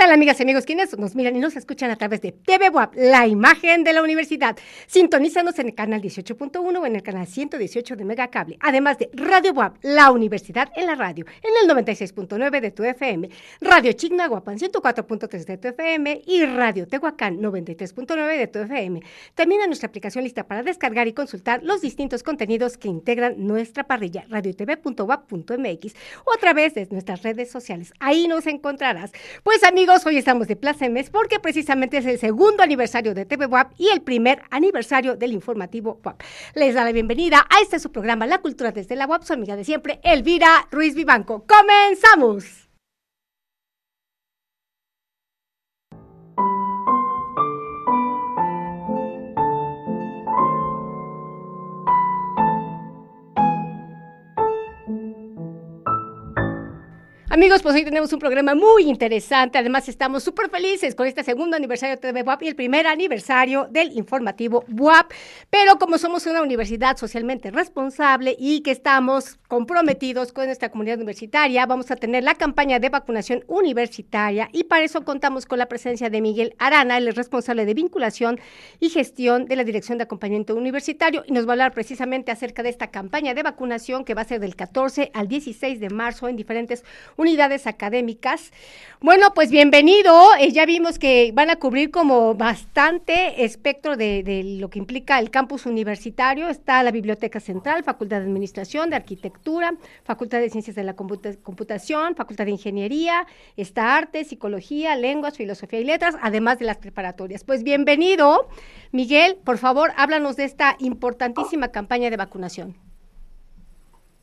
tal, amigas y amigos? Quienes nos miran y nos escuchan a través de TV WAP, la imagen de la universidad. Sintonízanos en el canal 18.1 o en el canal 118 de Megacable. Además de Radio WAP, la universidad en la radio, en el 96.9 de tu FM, Radio Chignahuapan 104.3 de tu FM y Radio Tehuacán 93.9 de tu FM. Termina nuestra aplicación lista para descargar y consultar los distintos contenidos que integran nuestra parrilla radiotv.wap.mx o a través de nuestras redes sociales. Ahí nos encontrarás. Pues amigos, hoy estamos de plácemes porque precisamente es el segundo aniversario de TV WAP y el primer aniversario del informativo WAP. Les da la bienvenida a este su programa La Cultura desde la WAP, su amiga de siempre, Elvira Ruiz Vivanco. ¡Comenzamos! Amigos, pues hoy tenemos un programa muy interesante. Además, estamos súper felices con este segundo aniversario de TV WAP y el primer aniversario del informativo WAP. Pero como somos una universidad socialmente responsable y que estamos comprometidos con nuestra comunidad universitaria, vamos a tener la campaña de vacunación universitaria y para eso contamos con la presencia de Miguel Arana, el responsable de vinculación y gestión de la Dirección de Acompañamiento Universitario y nos va a hablar precisamente acerca de esta campaña de vacunación que va a ser del 14 al 16 de marzo en diferentes unidades académicas. Bueno, pues bienvenido. Eh, ya vimos que van a cubrir como bastante espectro de, de, lo que implica el campus universitario. Está la Biblioteca Central, Facultad de Administración, de Arquitectura, Facultad de Ciencias de la Computación, Facultad de Ingeniería, está Arte, Psicología, Lenguas, Filosofía y Letras, además de las preparatorias. Pues bienvenido. Miguel, por favor, háblanos de esta importantísima campaña de vacunación.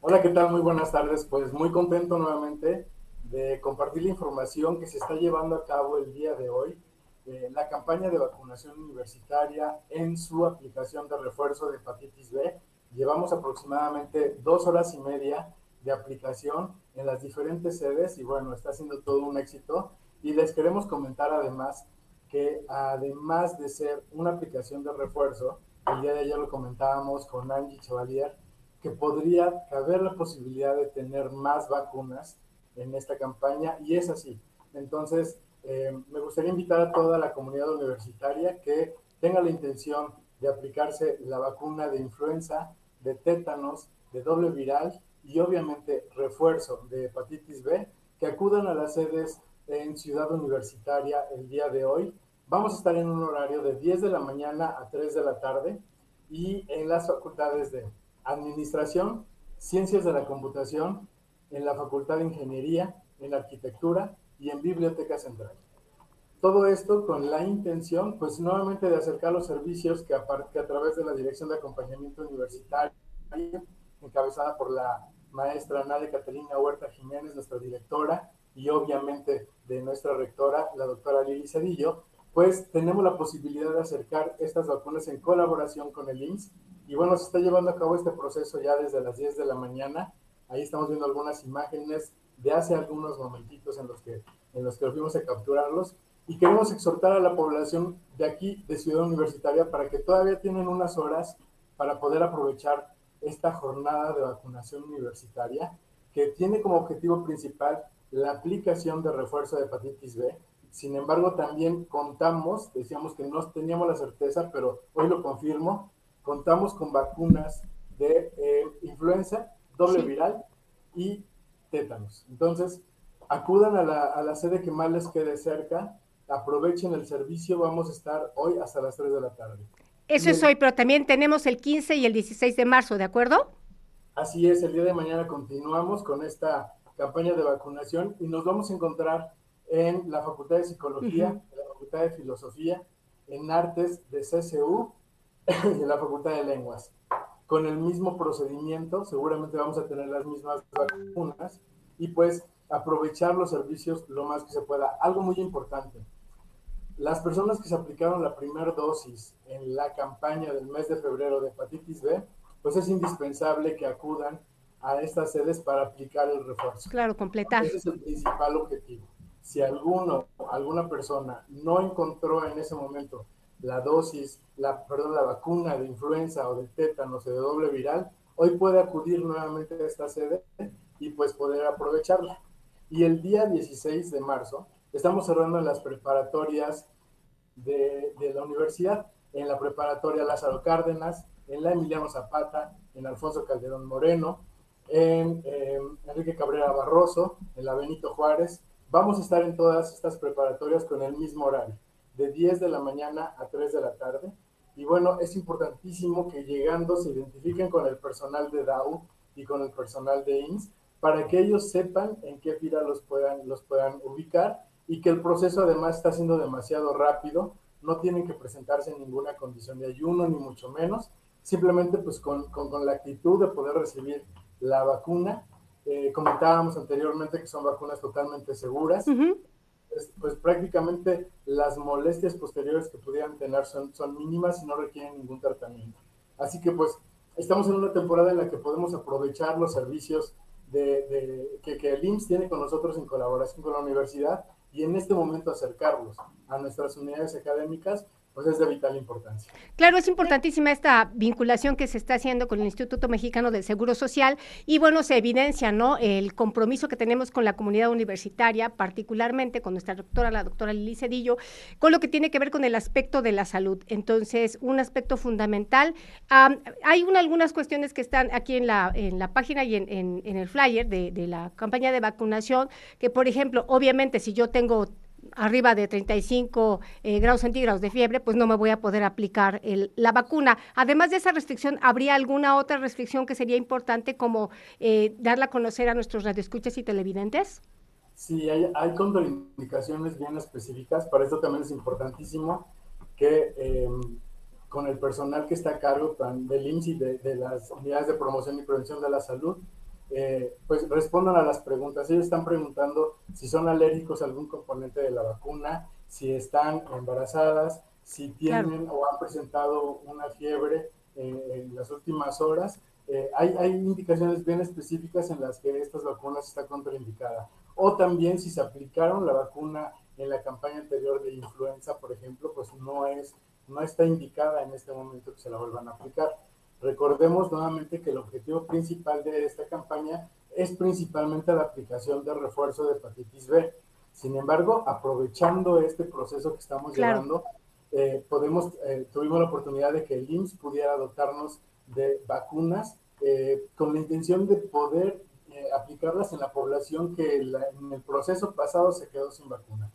Hola, ¿qué tal? Muy buenas tardes. Pues muy contento nuevamente de compartir la información que se está llevando a cabo el día de hoy, eh, la campaña de vacunación universitaria en su aplicación de refuerzo de hepatitis B. Llevamos aproximadamente dos horas y media de aplicación en las diferentes sedes y bueno, está siendo todo un éxito. Y les queremos comentar además que además de ser una aplicación de refuerzo, el día de ayer lo comentábamos con Angie Chevalier, que podría haber la posibilidad de tener más vacunas en esta campaña y es así. Entonces, eh, me gustaría invitar a toda la comunidad universitaria que tenga la intención de aplicarse la vacuna de influenza, de tétanos, de doble viral y obviamente refuerzo de hepatitis B, que acudan a las sedes en Ciudad Universitaria el día de hoy. Vamos a estar en un horario de 10 de la mañana a 3 de la tarde y en las facultades de Administración, Ciencias de la Computación, en la Facultad de Ingeniería, en Arquitectura y en Biblioteca Central. Todo esto con la intención, pues nuevamente de acercar los servicios que a, través de la Dirección de Acompañamiento Universitario, encabezada por la maestra Nadia Catalina Huerta Jiménez, nuestra directora, y obviamente de nuestra rectora, la doctora Lili Cedillo, pues tenemos la posibilidad de acercar estas vacunas en colaboración con el IMSS. Y bueno, se está llevando a cabo este proceso ya desde las 10 de la mañana Ahí estamos viendo algunas imágenes de hace algunos momentitos en los que, en los que fuimos a capturarlos. Y queremos exhortar a la población de aquí, de Ciudad Universitaria, para que todavía tienen unas horas para poder aprovechar esta jornada de vacunación universitaria, que tiene como objetivo principal la aplicación de refuerzo de hepatitis B. Sin embargo, también contamos, decíamos que no teníamos la certeza, pero hoy lo confirmo, contamos con vacunas de eh, influenza doble viral y tétanos. Entonces, acudan a la, a la, sede que más les quede cerca, aprovechen el servicio, vamos a estar hoy hasta las 3 de la tarde. Eso es hoy, pero también tenemos el 15 y el 16 de marzo, ¿de acuerdo? Así es, el día de mañana continuamos con esta campaña de vacunación y nos vamos a encontrar en la Facultad de Psicología, uh -huh. en la Facultad de Filosofía, en Artes de CCU en la Facultad de Lenguas con el mismo procedimiento, seguramente vamos a tener las mismas vacunas y pues aprovechar los servicios lo más que se pueda. Algo muy importante, las personas que se aplicaron la primera dosis en la campaña del mes de febrero de hepatitis B, pues es indispensable que acudan a estas sedes para aplicar el refuerzo. Claro, completar. Ese es el principal objetivo. Si alguno, alguna persona no encontró en ese momento la dosis, la, perdón, la vacuna de influenza o de tétanos o de doble viral, hoy puede acudir nuevamente a esta sede y pues poder aprovecharla. Y el día 16 de marzo estamos cerrando las preparatorias de, la universidad, en la preparatoria Lázaro Cárdenas, en la Emiliano Zapata, en Alfonso Calderón Moreno, en eh, Enrique Cabrera Barroso, en la Benito Juárez. Vamos a estar en todas estas preparatorias con el mismo horario, de 10 de la mañana a 3 de la tarde. Y bueno, es importantísimo que llegando se identifiquen con el personal de DAO y con el personal de INS para que ellos sepan en qué fila los puedan, los puedan ubicar y que el proceso además está siendo demasiado rápido, no tienen que presentarse en ninguna condición de ayuno, ni mucho menos, simplemente pues con, con, la actitud de poder recibir la vacuna. Eh, comentábamos anteriormente que son vacunas totalmente seguras. pues, pues, prácticamente las molestias posteriores que pudieran tener son, son mínimas y no requieren ningún tratamiento. Así que pues estamos en una temporada en la que podemos aprovechar los servicios de, que, que el IMSS tiene con nosotros en colaboración con la universidad y en este momento acercarlos a nuestras unidades académicas pues es de vital importancia. Claro, es importantísima esta vinculación que se está haciendo con el Instituto Mexicano del Seguro Social y bueno, se evidencia, ¿no? El compromiso que tenemos con la comunidad universitaria, particularmente con nuestra doctora, la doctora Lili Cedillo, con lo que tiene que ver con el aspecto de la salud. Entonces, un aspecto fundamental. hay algunas cuestiones que están aquí en la, página y en, en, el flyer de, de la campaña de vacunación, que por ejemplo, obviamente si yo tengo arriba de 35 eh, grados centígrados de fiebre, pues no me voy a poder aplicar la vacuna. Además de esa restricción, ¿habría alguna otra restricción que sería importante como eh, darla a conocer a nuestros radioescuchas y televidentes? Sí, hay, hay contraindicaciones bien específicas. Para esto también es importantísimo que em, con el personal que está a cargo del INSI, de, de las unidades de promoción y prevención de la salud, eh, pues respondan a las preguntas. Ellos están preguntando si son alérgicos a algún componente de la vacuna, si están embarazadas, si tienen o han presentado una fiebre eh, en las últimas horas. Eh, hay, hay, indicaciones bien específicas en las que estas vacunas están contraindicadas. O también si se aplicaron la vacuna en la campaña anterior de influenza, por ejemplo, pues no, es, no está indicada en este momento que se la vuelvan a aplicar. Recordemos nuevamente que el objetivo principal de esta campaña es principalmente la aplicación de refuerzo de hepatitis B. Sin embargo, aprovechando este proceso que estamos llevando, eh, podemos, eh, tuvimos la oportunidad de que el IMSS pudiera dotarnos de vacunas eh, con la intención de poder aplicarlas en la población que en el proceso pasado se quedó sin vacuna.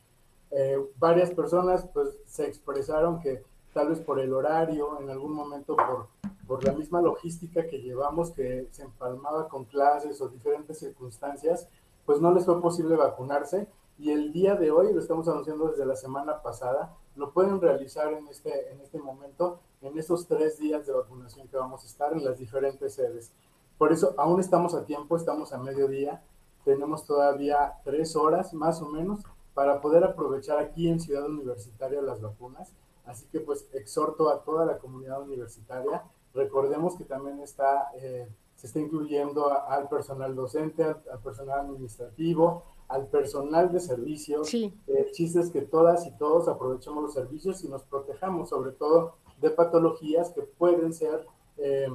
varias personas pues se expresaron que tal vez por el horario, en algún momento por por la misma logística que llevamos, que se empalmaba con clases o diferentes circunstancias, pues no les fue posible vacunarse. Y el día de hoy, lo estamos anunciando desde la semana pasada, lo pueden realizar en este, en este momento, en estos tres días de vacunación que vamos a estar en las diferentes sedes. Por eso aún estamos a tiempo, estamos a mediodía, tenemos todavía tres horas más o menos para poder aprovechar aquí en Ciudad Universitaria las vacunas. Así que pues exhorto a toda la comunidad universitaria Recordemos que también está, eh, se está incluyendo al personal docente, al, personal administrativo, al personal de servicios. Sí. Eh, chistes que todas y todos aprovechemos los servicios y nos protejamos, sobre todo de patologías que pueden ser, eh,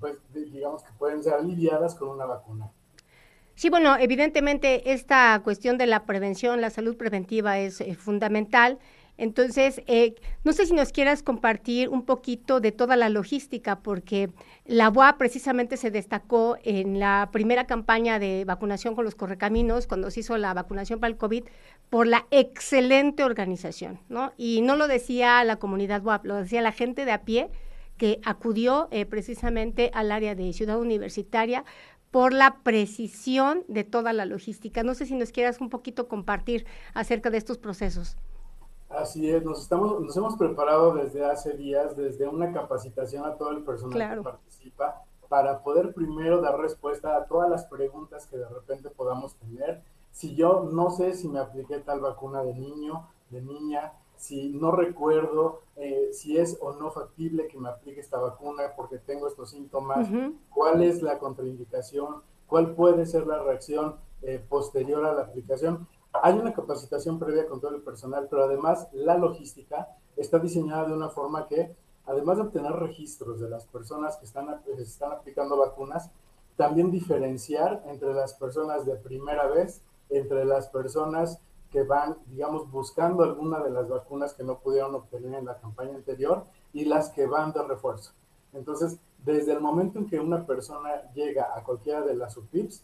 pues, digamos que pueden ser aliviadas con una vacuna. Sí, bueno, evidentemente esta cuestión de la prevención, la salud preventiva es fundamental. Entonces, eh, no sé si nos quieras compartir un poquito de toda la logística, porque la UA precisamente se destacó en la primera campaña de vacunación con los correcaminos, cuando se hizo la vacunación para el COVID, por la excelente organización, ¿no? Y no lo decía la comunidad UAP, lo decía la gente de a pie que acudió eh, precisamente al área de ciudad universitaria por la precisión de toda la logística. No sé si nos quieras un poquito compartir acerca de estos procesos. Así es, nos, estamos, nos hemos preparado desde hace días, desde una capacitación a todo el personal que participa, para poder primero dar respuesta a todas las preguntas que de repente podamos tener. Si yo no sé si me apliqué tal vacuna de niño, de niña, si no recuerdo eh, si es o no factible que me aplique esta vacuna porque tengo estos síntomas, cuál es la contraindicación, cuál puede ser la reacción eh, posterior a la aplicación. Hay una capacitación previa con todo el personal, pero además la logística está diseñada de una forma que, además de obtener registros de las personas que están, están aplicando vacunas, también diferenciar entre las personas de primera vez, entre las personas que van, digamos, buscando alguna de las vacunas que no pudieron obtener en la campaña anterior y las que van de refuerzo. Entonces, desde el momento en que una persona llega a cualquiera de las UPIPs,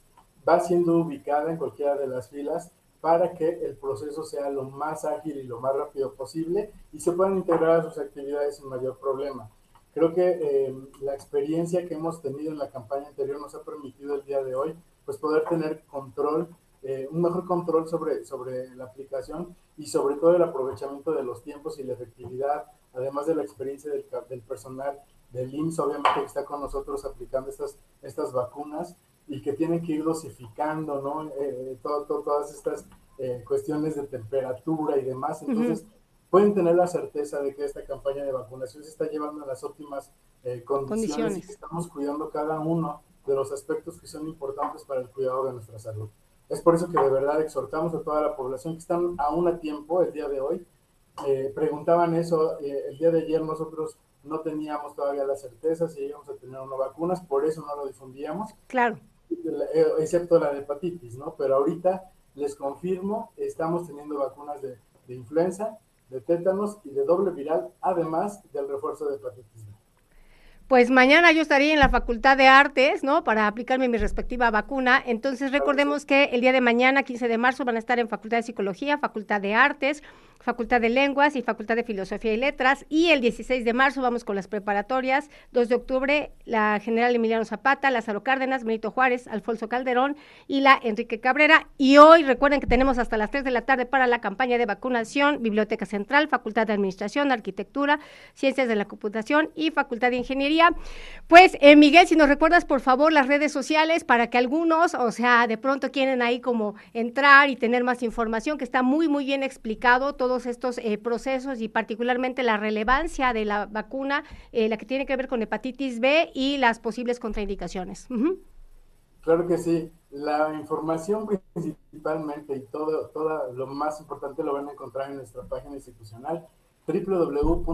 va siendo ubicada en cualquiera de las filas para que el proceso sea lo más ágil y lo más rápido posible y se puedan integrar a sus actividades sin mayor problema. Creo que eh, la experiencia que hemos tenido en la campaña anterior nos ha permitido el día de hoy pues poder tener control, eh, un mejor control sobre, sobre la aplicación y sobre todo el aprovechamiento de los tiempos y la efectividad, además de la experiencia del, del personal del IMSS, obviamente que está con nosotros aplicando estas, estas vacunas y que tienen que ir dosificando, ¿no? Eh, todas estas eh, cuestiones de temperatura y demás. Entonces, pueden tener la certeza de que esta campaña de vacunación se está llevando en las óptimas eh, condiciones, y que estamos cuidando cada uno de los aspectos que son importantes para el cuidado de nuestra salud. Es por eso que de verdad exhortamos a toda la población que están aún a tiempo el día de hoy. preguntaban eso, el día de ayer nosotros no teníamos todavía la certeza si íbamos a tener o no vacunas, por eso no lo difundíamos. Claro. Eh, excepto la de hepatitis, ¿no? Pero ahorita les confirmo, estamos teniendo vacunas de, de influenza, de tétanos y de doble viral, además del refuerzo de hepatitis pues mañana yo estaría en la Facultad de Artes, ¿no? Para aplicarme mi respectiva vacuna. Entonces recordemos que el día de mañana, 15 de marzo, van a estar en Facultad de Psicología, Facultad de Artes, Facultad de Lenguas y Facultad de Filosofía y Letras. Y el 16 de marzo vamos con las preparatorias. 2 de octubre, la General Emiliano Zapata, Lázaro Cárdenas, Benito Juárez, Alfonso Calderón y la Enrique Cabrera. Y hoy recuerden que tenemos hasta las 3 de la tarde para la campaña de vacunación, Biblioteca Central, Facultad de Administración, Arquitectura, Ciencias de la Computación y Facultad de Ingeniería pues, eh, Miguel, si nos recuerdas, por favor, las redes sociales para que algunos, o sea, de pronto quieren ahí como entrar y tener más información, que está muy, muy bien explicado todos estos eh, procesos y particularmente la relevancia de la vacuna, eh, la que tiene que ver con hepatitis B y las posibles contraindicaciones. Claro que sí. La información principalmente y todo, todo lo más importante lo van a encontrar en nuestra página institucional www.dau.wap.mx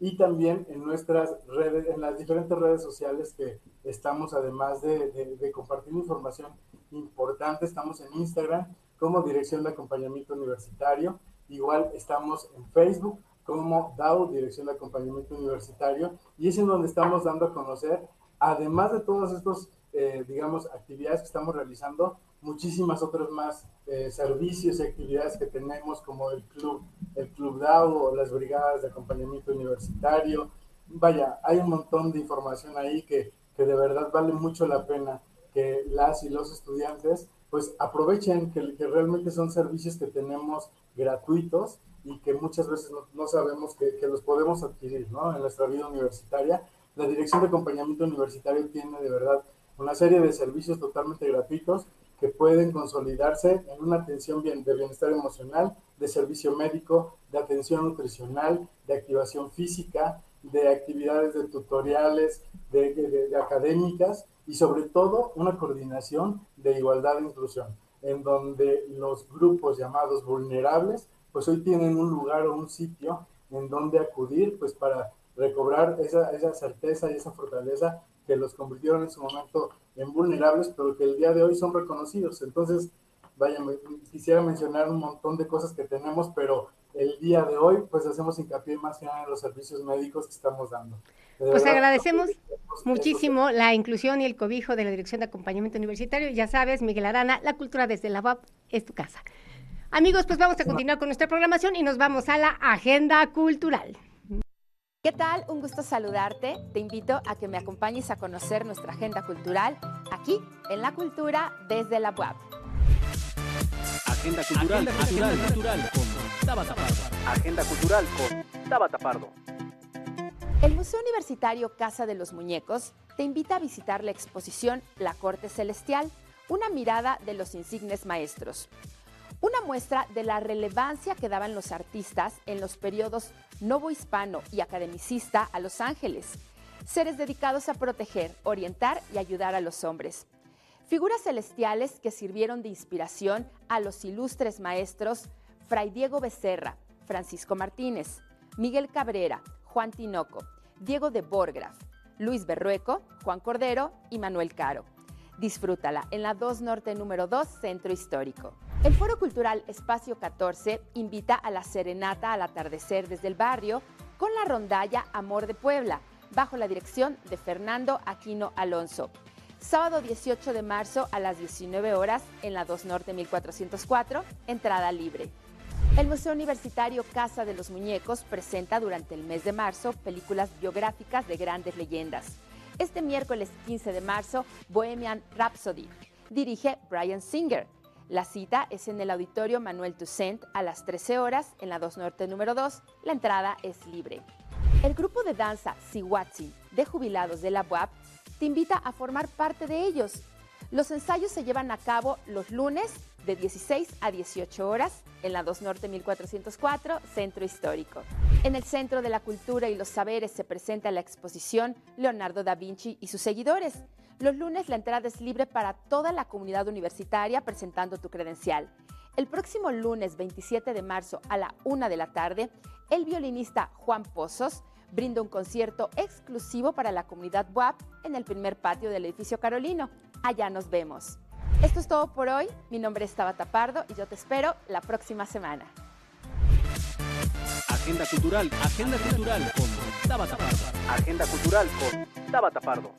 y también en nuestras redes, en las diferentes redes sociales que estamos, además de, compartir información importante, estamos en Instagram como Dirección de Acompañamiento Universitario, igual estamos en Facebook como DAO, Dirección de Acompañamiento Universitario, y es en donde estamos dando a conocer, además de todos estos, eh, digamos, actividades que estamos realizando, muchísimas otras más eh, servicios y actividades que tenemos como el club, el club DAO las brigadas de acompañamiento universitario. Vaya, hay un montón de información ahí que, que de verdad vale mucho la pena que las y los estudiantes pues aprovechen que, que realmente son servicios que tenemos gratuitos y que muchas veces no, sabemos que, que, los podemos adquirir ¿no? en nuestra vida universitaria. La Dirección de Acompañamiento Universitario tiene de verdad una serie de servicios totalmente gratuitos que pueden consolidarse en una atención de bienestar emocional, de servicio médico, de atención nutricional, de activación física, de actividades de tutoriales, de, académicas y sobre todo una coordinación de igualdad e inclusión, en donde los grupos llamados vulnerables, pues hoy tienen un lugar o un sitio en donde acudir, pues para recobrar esa, esa certeza y esa fortaleza que los convirtieron en su momento en vulnerables, pero que el día de hoy son reconocidos. Entonces, vaya, quisiera mencionar un montón de cosas que tenemos, pero el día de hoy, pues hacemos hincapié más en los servicios médicos que estamos dando. pues agradecemos muchísimo la inclusión y el cobijo de la Dirección de Acompañamiento Universitario. Ya sabes, Miguel Arana, la cultura desde la UAP es tu casa. Amigos, pues vamos a continuar con nuestra programación y nos vamos a la agenda cultural. ¿Qué tal? Un gusto saludarte. Te invito a que me acompañes a conocer nuestra agenda cultural aquí en La Cultura desde la web. Agenda cultural, agenda cultural, con Tabata Pardo. Agenda cultural con Tabata Pardo. El Museo Universitario Casa de los Muñecos te invita a visitar la exposición La Corte Celestial, una mirada de los insignes maestros una muestra de la relevancia que daban los artistas en los periodos novohispano y academicista a Los Ángeles, seres dedicados a proteger, orientar y ayudar a los hombres. Figuras celestiales que sirvieron de inspiración a los ilustres maestros Fray Diego Becerra, Francisco Martínez, Miguel Cabrera, Juan Tinoco, Diego de Borgraf, Luis Berrueco, Juan Cordero y Manuel Caro Disfrútala en la 2 Norte número 2, Centro Histórico. El Foro Cultural Espacio 14 invita a la serenata al atardecer desde el barrio con la rondalla Amor de Puebla, bajo la dirección de Fernando Aquino Alonso. Sábado 18 de marzo a las 19 horas en la 2 Norte 1404, entrada libre. El Museo Universitario Casa de los Muñecos presenta durante el mes de marzo películas biográficas de grandes leyendas. Este miércoles 15 de marzo, Bohemian Rhapsody. Dirige Brian Singer. La cita es en el Auditorio Manuel Toussaint a las 13 horas en la 2 Norte número 2. La entrada es libre. El grupo de danza Siwatsi de jubilados de la UAP te invita a formar parte de ellos. Los ensayos se llevan a cabo los lunes de 16 a 18 horas en la 2 Norte 1404, Centro Histórico. En el Centro de la Cultura y los Saberes se presenta la exposición Leonardo da Vinci y sus seguidores. Los lunes la entrada es libre para toda la comunidad universitaria presentando tu credencial. El próximo lunes 27 de marzo a la 1 de la tarde, el violinista Juan Pozos brinda un concierto exclusivo para la comunidad WAP en el primer patio del edificio Carolino. Allá nos vemos. Esto es todo por hoy. Mi nombre es Tabata Pardo y yo te espero la próxima semana. Agenda Cultural, Agenda Cultural con Tabata Pardo. Agenda Cultural con Tabata Pardo.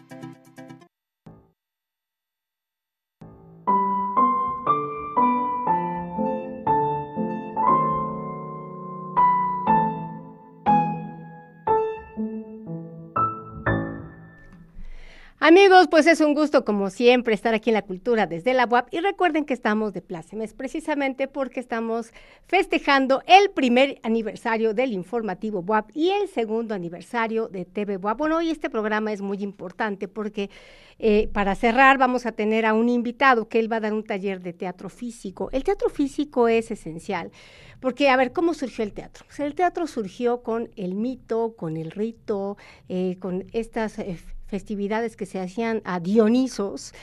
Amigos, pues es un gusto como siempre estar aquí en la cultura desde la UAP y recuerden que estamos de plácemes precisamente porque estamos festejando el primer aniversario del informativo UAP y el segundo aniversario de TV UAP. Bueno, hoy este programa es muy importante porque eh, para cerrar vamos a tener a un invitado que él va a dar un taller de teatro físico. El teatro físico es esencial porque, a ver, ¿cómo surgió el teatro? el teatro surgió con el mito, con el rito, eh, con estas... Eh, festividades que se hacían a Dionisos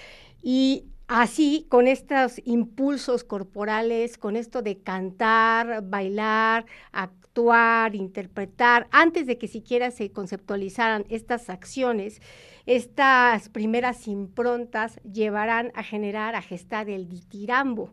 y así con estos impulsos corporales, con esto de cantar, bailar, actuar, interpretar, antes de que siquiera se conceptualizaran estas acciones, estas primeras improntas llevarán a generar, a gestar el ditirambo.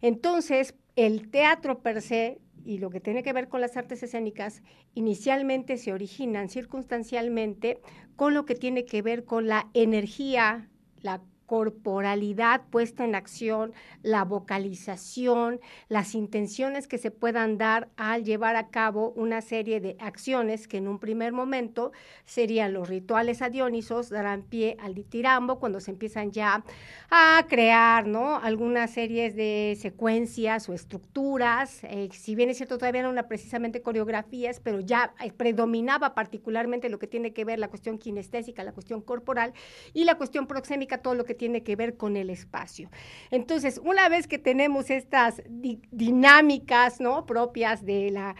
Entonces, el teatro per se y lo que tiene que ver con las artes escénicas, inicialmente se originan circunstancialmente con lo que tiene que ver con la energía, la corporalidad puesta en acción, la vocalización, las intenciones que se puedan dar al llevar a cabo una serie de acciones que en un primer momento serían los rituales adionisos, darán pie al ditirambo cuando se empiezan ya a crear, ¿no? Algunas series de secuencias o estructuras, eh, si bien es cierto todavía no eran precisamente coreografías, pero ya eh, predominaba particularmente lo que tiene que ver la cuestión kinestésica, la cuestión corporal y la cuestión proxémica, todo lo que tiene que ver con el espacio. Entonces, una vez que tenemos estas dinámicas ¿no? propias de la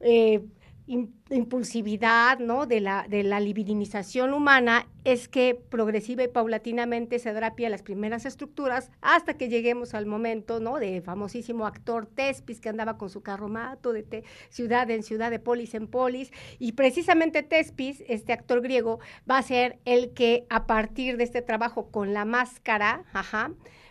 eh, impulsividad, ¿no? de, la, de la libidinización humana, es que progresiva y paulatinamente se dará pie a las primeras estructuras hasta que lleguemos al momento ¿no? de famosísimo actor Tespis que andaba con su carromato de ciudad en ciudad, de polis en polis, y precisamente Tespis, este actor griego, va a ser el que a partir de este trabajo con la máscara,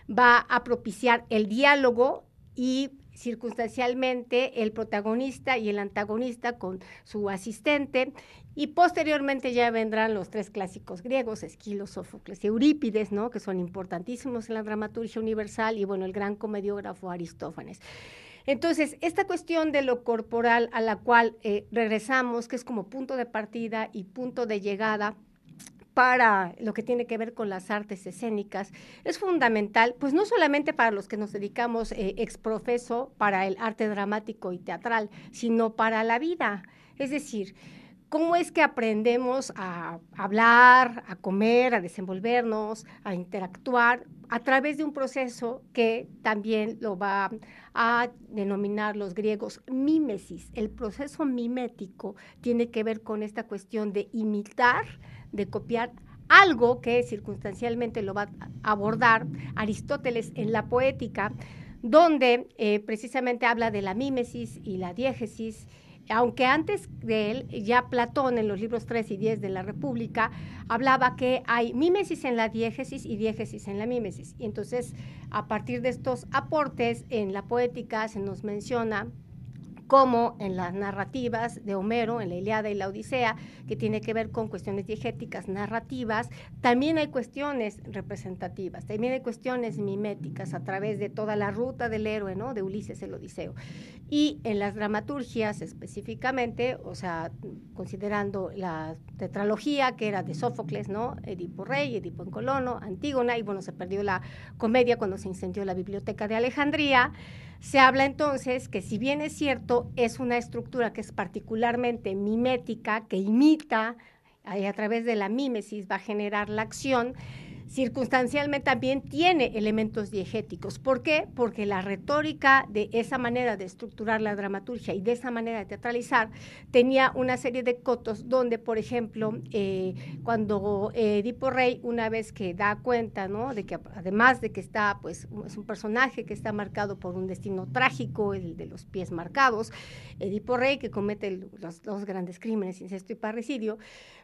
va a propiciar el diálogo y circunstancialmente el protagonista y el antagonista con su asistente y posteriormente ya vendrán los tres clásicos griegos, Esquilo, Sófocles y Eurípides, ¿no? que son importantísimos en la dramaturgia universal y bueno, el gran comediógrafo Aristófanes. Entonces, esta cuestión de lo corporal a la cual eh, regresamos, que es como punto de partida y punto de llegada, para lo que tiene que ver con las artes escénicas es fundamental, pues no solamente para los que nos dedicamos eh, exprofeso para el arte dramático y teatral, sino para la vida. Es decir, cómo es que aprendemos a hablar, a comer, a desenvolvernos, a interactuar a través de un proceso que también lo va a denominar los griegos mímesis. El proceso mimético tiene que ver con esta cuestión de imitar, de copiar algo que circunstancialmente lo va a abordar Aristóteles en la poética, donde eh, precisamente habla de la mímesis y la diégesis, aunque antes de él, ya Platón en los libros 3 y 10 de la República hablaba que hay mímesis en la diégesis y diégesis en la mímesis. Y entonces, a partir de estos aportes en la poética se nos menciona como en las narrativas de Homero, en la Iliada y la Odisea, que tiene que ver con cuestiones diegéticas narrativas, también hay cuestiones representativas, también hay cuestiones miméticas a través de toda la ruta del héroe, ¿no? De Ulises el Odiseo. Y en las dramaturgias específicamente, o sea, considerando la tetralogía que era de Sófocles, ¿no? Edipo Rey, Edipo en Colono, Antígona, y bueno, se perdió la comedia cuando se incendió la biblioteca de Alejandría. Se habla entonces que si bien es cierto, es una estructura que es particularmente mimética, que imita, a través de la mímesis va a generar la acción, circunstancialmente también tiene elementos diegéticos. ¿Por qué? Porque la retórica de esa manera de estructurar la dramaturgia y de esa manera de teatralizar tenía una serie de cotos donde, por ejemplo, eh, cuando eh, Edipo Rey, una vez que da cuenta, ¿no? De que además de que está, pues, es un personaje que está marcado por un destino trágico, el de los pies marcados, Edipo Rey, que comete los dos grandes crímenes, incesto y parricidio,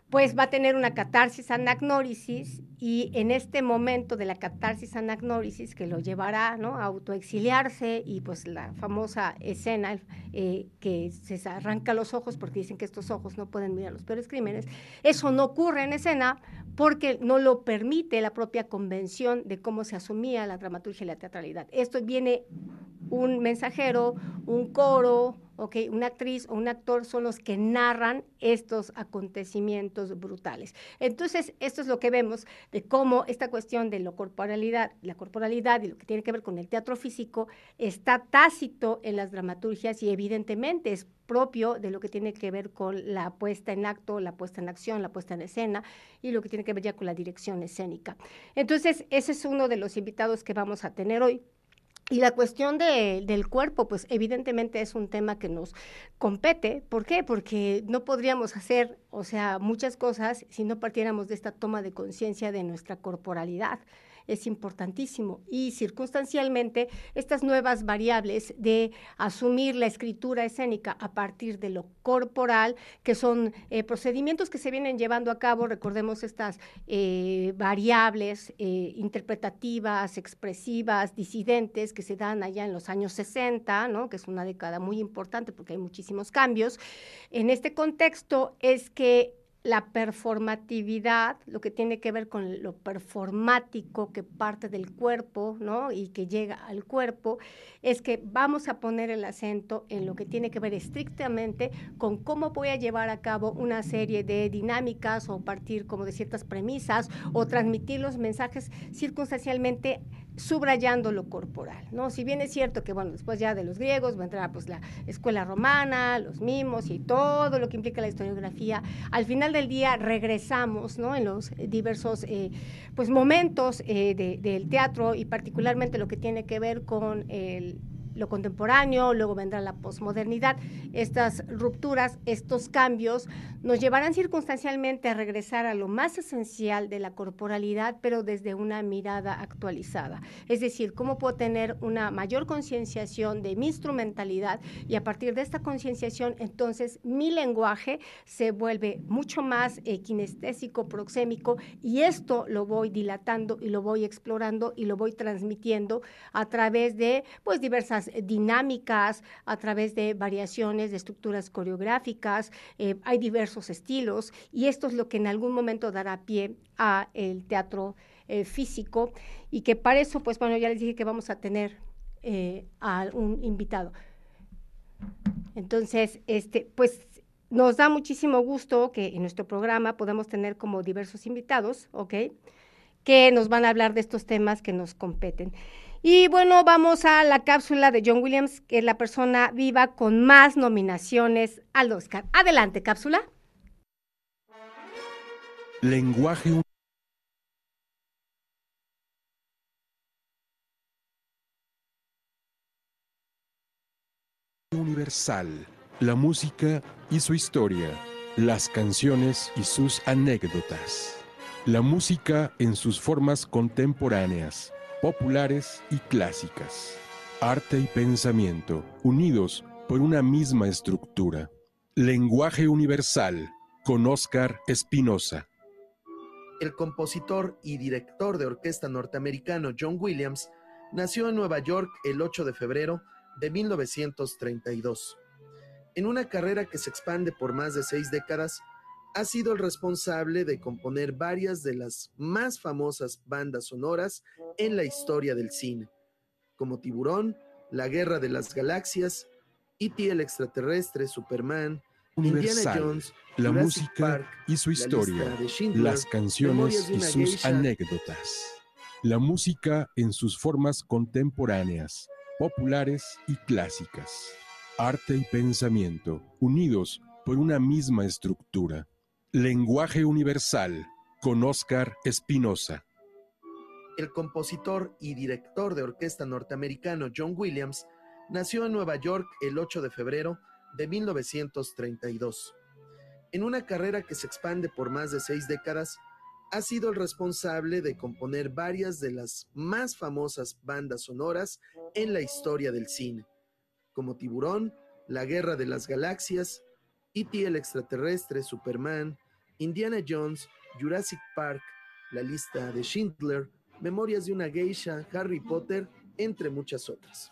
pues va a tener una catarsis anagnórisis y en este momento de la catarsis anagnórisis que lo llevará ¿no? a autoexiliarse y pues la famosa escena eh, que se arranca los ojos porque dicen que estos ojos no pueden mirar los peores crímenes, eso no ocurre en escena porque no lo permite la propia convención de cómo se asumía la dramaturgia y la teatralidad. Esto viene un mensajero, un coro, okay, una actriz o un actor son los que narran estos acontecimientos brutales. Entonces, esto es lo que vemos de cómo esta cuestión de la corporalidad, la corporalidad y lo que tiene que ver con el teatro físico está tácito en las dramaturgias y evidentemente es propio de lo que tiene que ver con la puesta en acto, la puesta en acción, la puesta en escena y lo que tiene que ver ya con la dirección escénica. Entonces, ese es uno de los invitados que vamos a tener hoy. Y la cuestión de, del cuerpo, pues evidentemente es un tema que nos compete. ¿Por qué? Porque no podríamos hacer, o sea, muchas cosas si no partiéramos de esta toma de conciencia de nuestra corporalidad es importantísimo. Y circunstancialmente, estas nuevas variables de asumir la escritura escénica a partir de lo corporal, que son eh, procedimientos que se vienen llevando a cabo, recordemos estas eh, variables eh, interpretativas, expresivas, disidentes, que se dan allá en los años 60, ¿no? que es una década muy importante porque hay muchísimos cambios. En este contexto es que la performatividad, lo que tiene que ver con lo performático que parte del cuerpo, ¿no? Y que llega al cuerpo, es que vamos a poner el acento en lo que tiene que ver estrictamente con cómo voy a llevar a cabo una serie de dinámicas o partir como de ciertas premisas o transmitir los mensajes circunstancialmente subrayando lo corporal, ¿no? Si bien es cierto que, bueno, después ya de los griegos entrar pues la escuela romana, los mimos y todo lo que implica la historiografía, al final del día regresamos, ¿no? En los diversos, eh, pues, momentos eh, del teatro y particularmente lo que tiene que ver con el lo contemporáneo, luego vendrá la posmodernidad. Estas rupturas, estos cambios nos llevarán circunstancialmente a regresar a lo más esencial de la corporalidad, pero desde una mirada actualizada. Es decir, cómo puedo tener una mayor concienciación de mi instrumentalidad y a partir de esta concienciación, entonces mi lenguaje se vuelve mucho más eh, kinestésico, proxémico y esto lo voy dilatando y lo voy explorando y lo voy transmitiendo a través de pues diversas dinámicas, a través de variaciones de estructuras coreográficas, eh, hay diversos estilos y esto es lo que en algún momento dará pie a el teatro eh, físico y que para eso, pues bueno, ya les dije que vamos a tener eh, a un invitado. Entonces, este, pues nos da muchísimo gusto que en nuestro programa podamos tener como diversos invitados, ¿ok? Que nos van a hablar de estos temas que nos competen. Y bueno, vamos a la cápsula de John Williams, que es la persona viva con más nominaciones al Oscar. Adelante, cápsula. Lenguaje universal, la música y su historia, las canciones y sus anécdotas, la música en sus formas contemporáneas populares y clásicas. Arte y pensamiento, unidos por una misma estructura. Lenguaje Universal con Oscar Espinosa. El compositor y director de orquesta norteamericano John Williams nació en Nueva York el 8 de febrero de 1932. En una carrera que se expande por más de seis décadas, ha sido el responsable de componer varias de las más famosas bandas sonoras en la historia del cine, como Tiburón, La Guerra de las Galaxias, E.T. el extraterrestre, Superman, Universal, Indiana Jones, la Jurassic música Park, y su historia, Schindler, las canciones y sus geisha. anécdotas. La música en sus formas contemporáneas, populares y clásicas. Arte y pensamiento, unidos por una misma estructura. Lenguaje Universal con Oscar Espinosa. El compositor y director de orquesta norteamericano John Williams nació en Nueva York el 8 de febrero de 1932. En una carrera que se expande por más de seis décadas, ha sido el responsable de componer varias de las más famosas bandas sonoras en la historia del cine, como Tiburón, La Guerra de las Galaxias, E.T. el extraterrestre, Superman, Indiana Jones, Jurassic Park, La Lista de Schindler, Memorias de una Geisha, Harry Potter, entre muchas otras.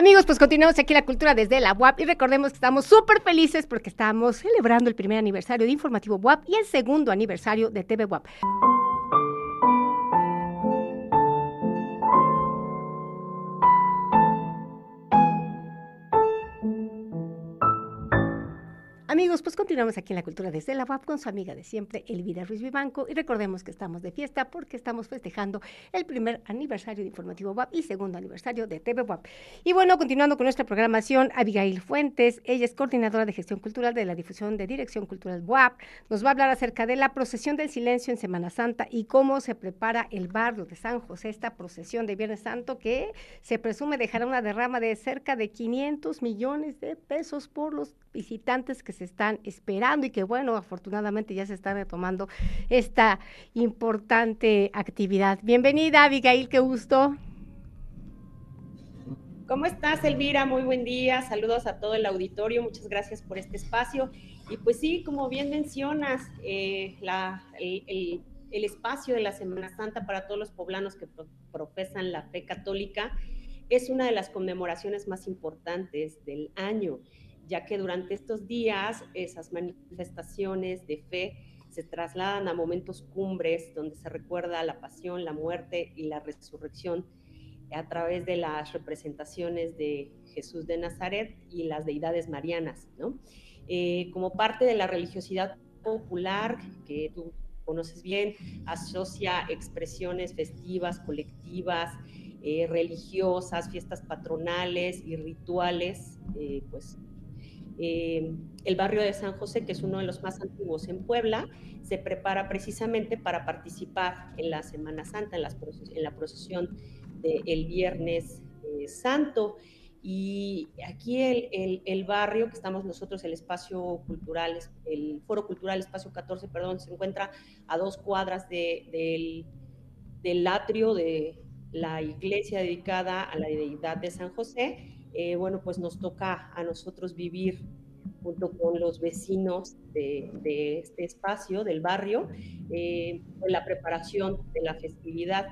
Amigos, pues continuamos aquí la cultura desde la UAP y recordemos que estamos súper felices porque estamos celebrando el primer aniversario de Informativo UAP y el segundo aniversario de TV UAP. Amigos, pues continuamos aquí en la cultura desde la UAP con su amiga de siempre, Elvira Ruiz Vivanco. Y recordemos que estamos de fiesta porque estamos festejando el primer aniversario de Informativo WAP y segundo aniversario de TV WAP. Y bueno, continuando con nuestra programación, Abigail Fuentes, ella es coordinadora de gestión cultural de la difusión de Dirección Cultural WAP, nos va a hablar acerca de la procesión del silencio en Semana Santa y cómo se prepara el barrio de San José, esta procesión de Viernes Santo que se presume dejará una derrama de cerca de 500 millones de pesos por los visitantes que se están esperando y que bueno, afortunadamente ya se está retomando esta importante actividad. Bienvenida, Abigail, qué gusto. ¿Cómo estás, Elvira? Muy buen día. Saludos a todo el auditorio. Muchas gracias por este espacio. Y pues sí, como bien mencionas, eh, la, el, el, el, espacio de la Semana Santa para todos los poblanos que pro, profesan la fe católica es una de las conmemoraciones más importantes del año ya que durante estos días esas manifestaciones de fe se trasladan a momentos cumbres donde se recuerda la pasión, la muerte y la resurrección a través de las representaciones de Jesús de Nazaret y las deidades marianas, ¿no? Eh, como parte de la religiosidad popular que tú conoces bien, asocia expresiones festivas, colectivas, eh, religiosas, fiestas patronales y rituales, eh, pues el barrio de San José, que es uno de los más antiguos en Puebla, se prepara precisamente para participar en la Semana Santa, en, la procesión del Viernes Santo. Y aquí el, barrio que estamos nosotros, el espacio cultural, el Foro Cultural Espacio 14, perdón, se encuentra a dos cuadras del, atrio de la iglesia dedicada a la deidad de San José. Eh, bueno, pues nos toca a nosotros vivir junto con los vecinos de, este espacio, del barrio, eh, la preparación de la festividad.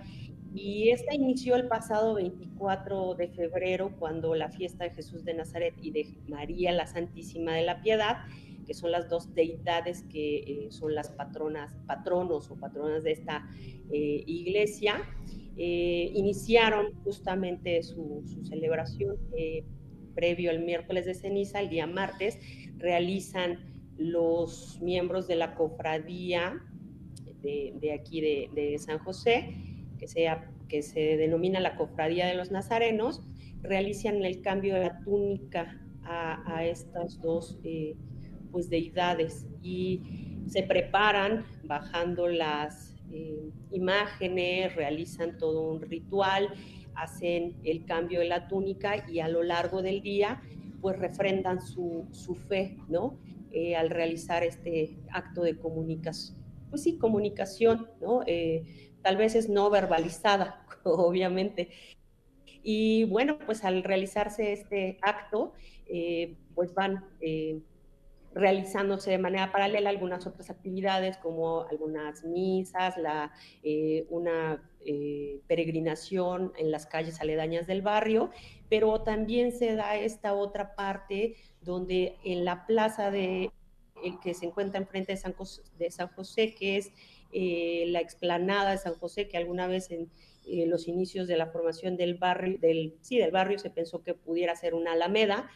Y esta inició el pasado 24 de febrero, cuando la fiesta de Jesús de Nazaret y de María la Santísima de la Piedad, que son las dos deidades que eh, son las patronas, patronos o patronas de esta eh, iglesia, eh, iniciaron justamente su, celebración previo al miércoles de ceniza, el día martes, realizan los miembros de la cofradía de, aquí de, San José, que, sea, que se denomina la Cofradía de los Nazarenos, realizan el cambio de la túnica a, estas dos eh, pues deidades y se preparan bajando las eh, imágenes, realizan todo un ritual, hacen el cambio de la túnica y a lo largo del día pues refrendan su, su fe, ¿no? Eh, al realizar este acto de comunicación, pues sí, comunicación, ¿no? tal vez es no verbalizada, obviamente. Y bueno, pues al realizarse este acto, eh, pues van eh, realizándose de manera paralela algunas otras actividades como algunas misas, la, eh, una peregrinación en las calles aledañas del barrio, pero también se da esta otra parte donde en la plaza de, que se encuentra enfrente de San, de San José, que es eh, la explanada de San José, que alguna vez en eh, los inicios de la formación del barrio, del, sí, del barrio se pensó que pudiera ser una alameda.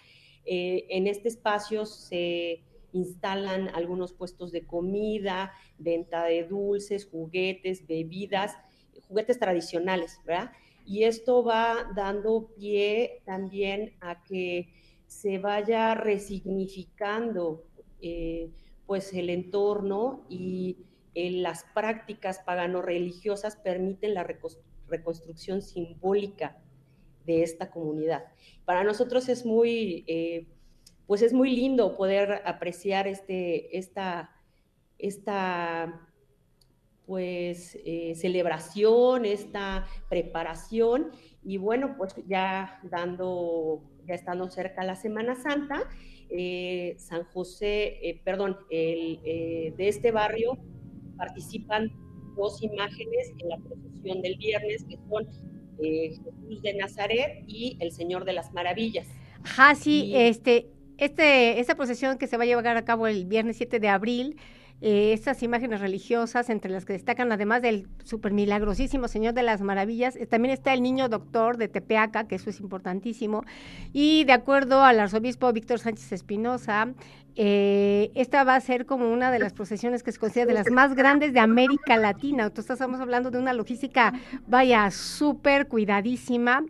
Eh, en este espacio se instalan algunos puestos de comida, venta de dulces, juguetes, bebidas, juguetes tradicionales, ¿verdad? Y esto va dando pie también a que se vaya resignificando pues el entorno y las prácticas pagano-religiosas permiten la reconstrucción simbólica de esta comunidad. Para nosotros es muy, eh, pues es muy lindo poder apreciar este, esta, esta pues, eh, celebración, esta preparación y bueno, pues ya dando, ya estando cerca la Semana Santa, eh, San José, perdón, el, de este barrio participan dos imágenes en la procesión del viernes, que son eh, Jesús de Nazaret y el Señor de las Maravillas. Ajá, sí, este, este, esta procesión que se va a llevar a cabo el viernes 7 de abril eh, estas imágenes religiosas, entre las que destacan además del super milagrosísimo Señor de las Maravillas, eh, también está el Niño Doctor de Tepeaca, que eso es importantísimo, y de acuerdo al arzobispo Víctor Sánchez Espinosa, eh, esta va a ser como una de las procesiones que se considera de las más grandes de América Latina. Entonces estamos hablando de una logística, vaya, súper cuidadísima.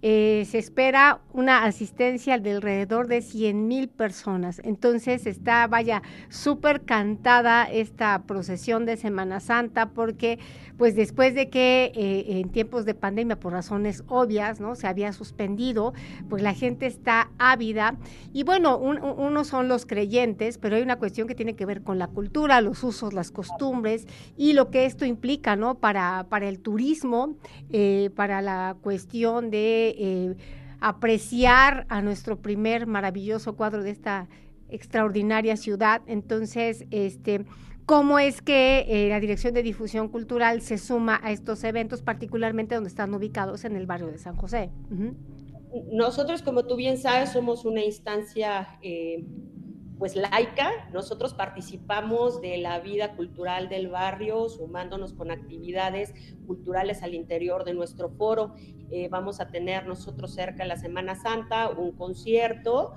Eh, se espera una asistencia de alrededor de 100 mil personas. Entonces está, vaya, súper cantada esta procesión de Semana Santa porque pues después de que eh, en tiempos de pandemia, por razones obvias, ¿no? Se había suspendido, pues la gente está ávida. Y bueno, uno son los creyentes, pero hay una cuestión que tiene que ver con la cultura, los usos, las costumbres y lo que esto implica, ¿no? Para, para el turismo, eh, para la cuestión de eh, apreciar a nuestro primer maravilloso cuadro de esta extraordinaria ciudad. Entonces, este cómo es que eh, la Dirección de Difusión Cultural se suma a estos eventos, particularmente donde están ubicados en el barrio de San José. Nosotros, como tú bien sabes, somos una instancia eh, pues laica. Nosotros participamos de la vida cultural del barrio, sumándonos con actividades culturales al interior de nuestro foro. Eh, vamos a tener nosotros cerca de la Semana Santa un concierto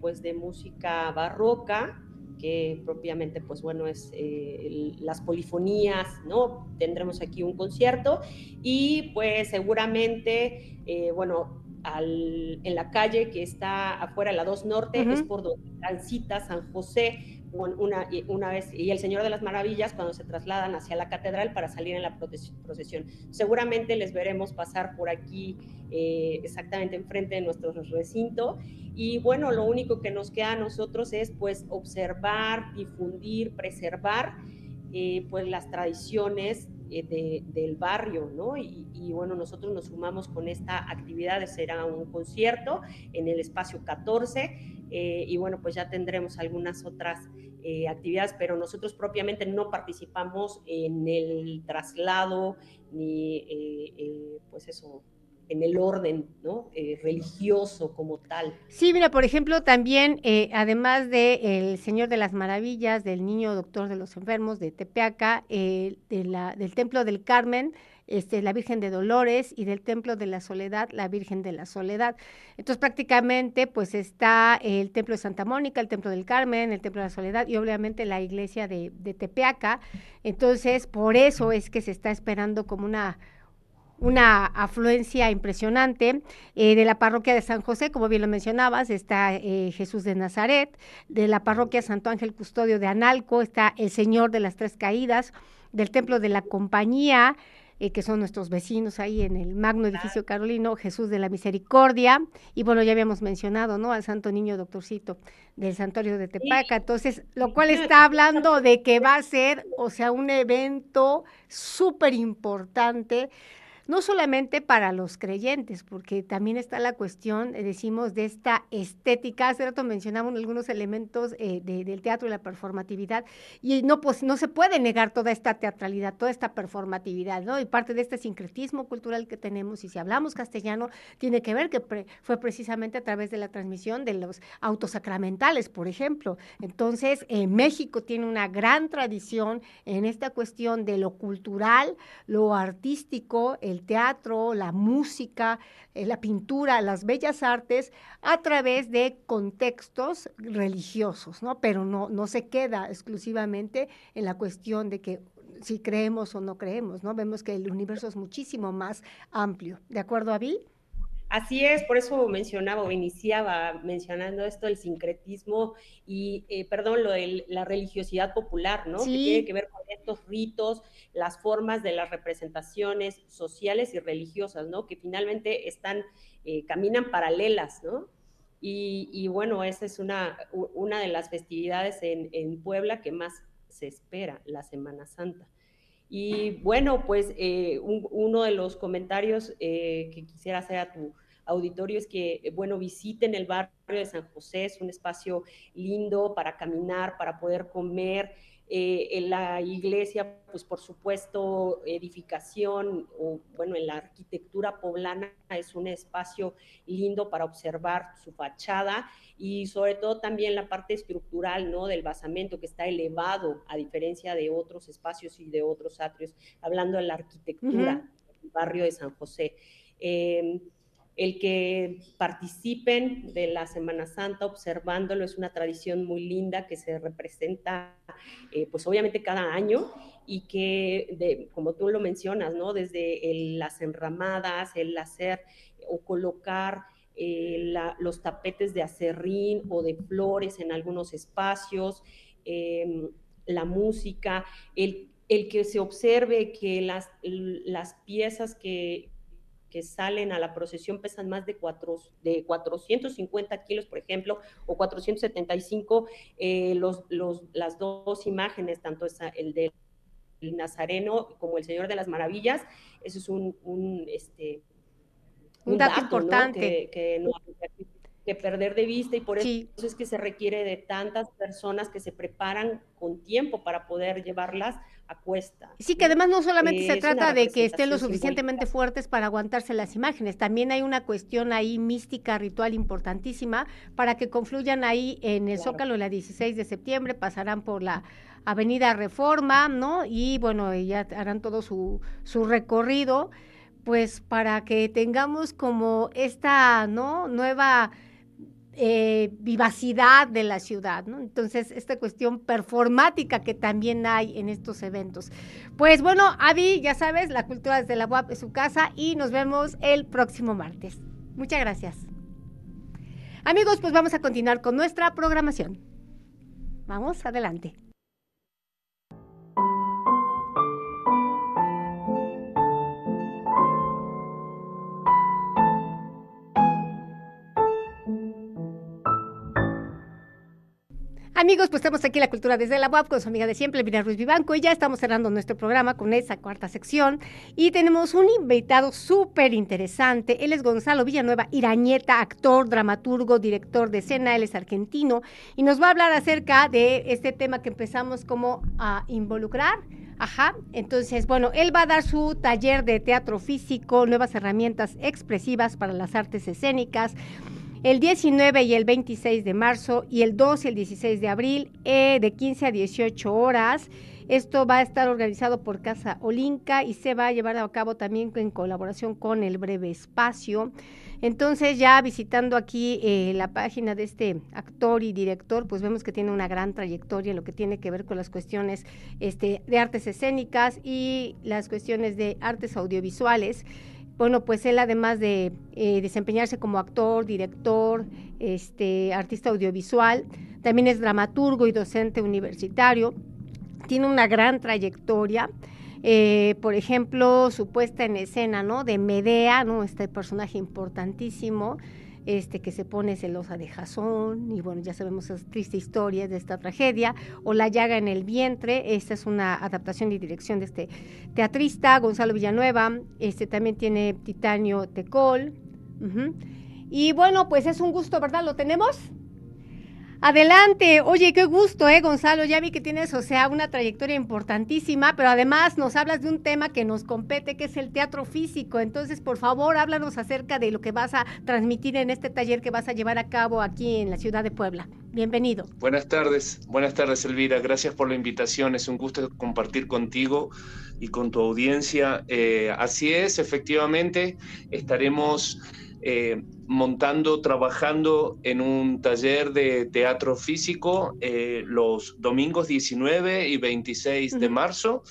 pues de música barroca que propiamente, pues bueno, es eh, las polifonías, ¿no? Tendremos aquí un concierto y pues seguramente, eh, bueno, en la calle que está afuera, la 2 Norte, es por donde transita San José una, una vez, y el Señor de las Maravillas cuando se trasladan hacia la catedral para salir en la procesión. Seguramente les veremos pasar por aquí eh, exactamente enfrente de nuestro recinto. Y bueno, lo único que nos queda a nosotros es pues observar, difundir, preservar eh, pues las tradiciones eh, del barrio, ¿no? Y, bueno, nosotros nos sumamos con esta actividad, será un concierto en el espacio 14 eh, y bueno, pues ya tendremos algunas otras eh, actividades, pero nosotros propiamente no participamos en el traslado ni pues eso, en el orden ¿no? Eh, religioso como tal. Sí, mira, por ejemplo, también, eh, además de El Señor de las Maravillas, del Niño Doctor de los Enfermos, de Tepeaca, de la, del Templo del Carmen, este, la Virgen de Dolores y del Templo de la Soledad, la Virgen de la Soledad. Entonces prácticamente pues está el Templo de Santa Mónica, el Templo del Carmen, el Templo de la Soledad y obviamente la iglesia de, de Tepeaca. Entonces por eso es que se está esperando como una una afluencia impresionante. Eh, de la parroquia de San José, como bien lo mencionabas, está eh, Jesús de Nazaret. De la parroquia Santo Ángel Custodio de Analco está el Señor de las Tres Caídas. Del Templo de la Compañía, eh, que son nuestros vecinos ahí en el magno edificio carolino, Jesús de la Misericordia. Y bueno, ya habíamos mencionado, ¿no? Al Santo Niño Doctorcito del Santuario de Tepaca. Entonces, lo cual está hablando de que va a ser, o sea, un evento súper importante no solamente para los creyentes, porque también está la cuestión, eh, decimos, de esta estética. Hace rato mencionamos algunos elementos eh, del teatro y la performatividad, y no, pues, no se puede negar toda esta teatralidad, toda esta performatividad, ¿no? Y parte de este sincretismo cultural que tenemos, y si hablamos castellano, tiene que ver que fue precisamente a través de la transmisión de los autosacramentales, por ejemplo. Entonces, eh, México tiene una gran tradición en esta cuestión de lo cultural, lo artístico, el teatro, la música, eh, la pintura, las bellas artes a través de contextos religiosos, ¿no? Pero no, no se queda exclusivamente en la cuestión de que si creemos o no creemos, ¿no? Vemos que el universo es muchísimo más amplio. ¿De acuerdo, Avi? Así es, por eso mencionaba o iniciaba mencionando esto del sincretismo y, eh, perdón, lo de la religiosidad popular, ¿no? Que tiene que ver con estos ritos, las formas de las representaciones sociales y religiosas, ¿no? Que finalmente están, eh, caminan paralelas, ¿no? Y, bueno, esa es una, una de las festividades en, en Puebla que más se espera, la Semana Santa. Y bueno, pues eh, uno de los comentarios eh, que quisiera hacer a tu auditorio es que, eh, bueno, visiten el barrio de San José, es un espacio lindo para caminar, para poder comer, eh, en la iglesia, pues por supuesto, edificación, o bueno, en la arquitectura poblana es un espacio lindo para observar su fachada y sobre todo también la parte estructural, ¿no? Del basamento que está elevado a diferencia de otros espacios y de otros atrios, hablando de la arquitectura del barrio de San José. Eh, el que participen de la Semana Santa observándolo es una tradición muy linda que se representa, eh, pues obviamente cada año y que, como tú lo mencionas, ¿no? Desde las enramadas, el hacer o colocar eh, los tapetes de acerrín o de flores en algunos espacios, em, la música, el, el, que se observe que las, las piezas que, que salen a la procesión pesan más de, cuatro, de 450 kilos, por ejemplo, o 475, eh, los, los, las dos imágenes, tanto el del Nazareno como el Señor de las Maravillas, eso es un, un, este, un, dato, importante. Que, no que perder de vista y por eso es que se requiere de tantas personas que se preparan con tiempo para poder llevarlas a cuesta. Sí, que además no solamente se trata de que estén lo suficientemente fuertes para aguantarse las imágenes, también hay una cuestión ahí mística, ritual importantísima para que confluyan ahí en el Zócalo la 16 de septiembre, pasarán por la Avenida Reforma, ¿no? Y bueno, ya harán todo su, su recorrido, pues para que tengamos como esta, ¿no? Nueva eh, vivacidad de la ciudad, ¿no? Entonces, esta cuestión performática que también hay en estos eventos. Pues bueno, Avi, ya sabes, la cultura desde la UAP es su casa y nos vemos el próximo martes. Muchas gracias. Amigos, pues vamos a continuar con nuestra programación. Vamos, adelante. Amigos, pues estamos aquí en la cultura desde la UAP con su amiga de siempre, Elvira Ruiz Vivanco, y ya estamos cerrando nuestro programa con esa cuarta sección. Y tenemos un invitado súper interesante. Él es Gonzalo Villanueva Irañeta, actor, dramaturgo, director de escena. Él es argentino y nos va a hablar acerca de este tema que empezamos como a involucrar. Ajá, entonces, bueno, él va a dar su taller de teatro físico, nuevas herramientas expresivas para las artes escénicas el 19 y el 26 de marzo y el 2 y el 16 de abril eh, de 15 a 18 horas. Esto va a estar organizado por Casa Olinca y se va a llevar a cabo también en colaboración con el Breve Espacio. Entonces ya visitando aquí eh, la página de este actor y director, pues vemos que tiene una gran trayectoria en lo que tiene que ver con las cuestiones este, de artes escénicas y las cuestiones de artes audiovisuales. Bueno, pues él además de eh, desempeñarse como actor, director, este, artista audiovisual, también es dramaturgo y docente universitario. Tiene una gran trayectoria. Eh, por ejemplo, su puesta en escena, ¿no? De Medea, ¿no? Este personaje importantísimo este, que se pone celosa de Jasón, y bueno, ya sabemos esa triste historia de esta tragedia, o La llaga en el vientre, esta es una adaptación y dirección de este teatrista, Gonzalo Villanueva, este también tiene Titanio Tecol, y bueno, pues es un gusto, ¿verdad? ¿Lo tenemos? Adelante, oye, qué gusto, eh, Gonzalo, ya vi que tienes, o sea, una trayectoria importantísima, pero además nos hablas de un tema que nos compete, que es el teatro físico. Entonces, por favor, háblanos acerca de lo que vas a transmitir en este taller que vas a llevar a cabo aquí en la ciudad de Puebla. Bienvenido. Buenas tardes, buenas tardes, Elvira. Gracias por la invitación. Es un gusto compartir contigo y con tu audiencia. Eh, así es, efectivamente, estaremos eh, montando, trabajando en un taller de teatro físico eh, los domingos 19 y 26 de marzo